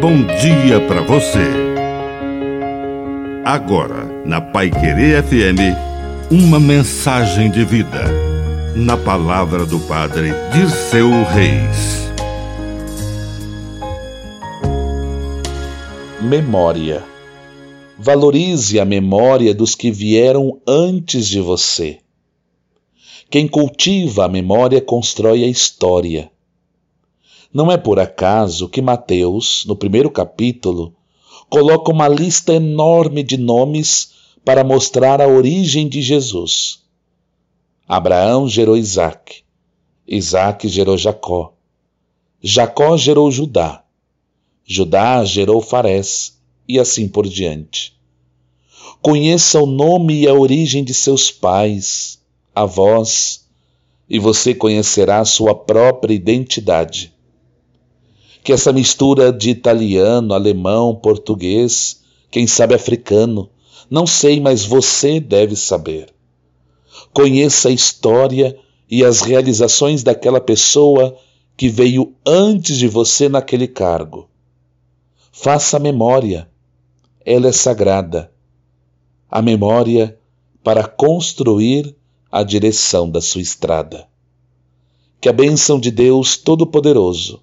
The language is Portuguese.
bom dia para você. Agora, na Pai Querer FM, uma mensagem de vida. Na palavra do Padre Dirceu Reis. Memória. Valorize a memória dos que vieram antes de você. Quem cultiva a memória constrói a história. Não é por acaso que Mateus, no primeiro capítulo, coloca uma lista enorme de nomes para mostrar a origem de Jesus. Abraão gerou Isaac, Isaac gerou Jacó, Jacó gerou Judá, Judá gerou Farés, e assim por diante. Conheça o nome e a origem de seus pais, avós, e você conhecerá sua própria identidade que essa mistura de italiano, alemão, português, quem sabe africano, não sei, mas você deve saber. Conheça a história e as realizações daquela pessoa que veio antes de você naquele cargo. Faça memória, ela é sagrada. A memória para construir a direção da sua estrada. Que a bênção de Deus Todo-Poderoso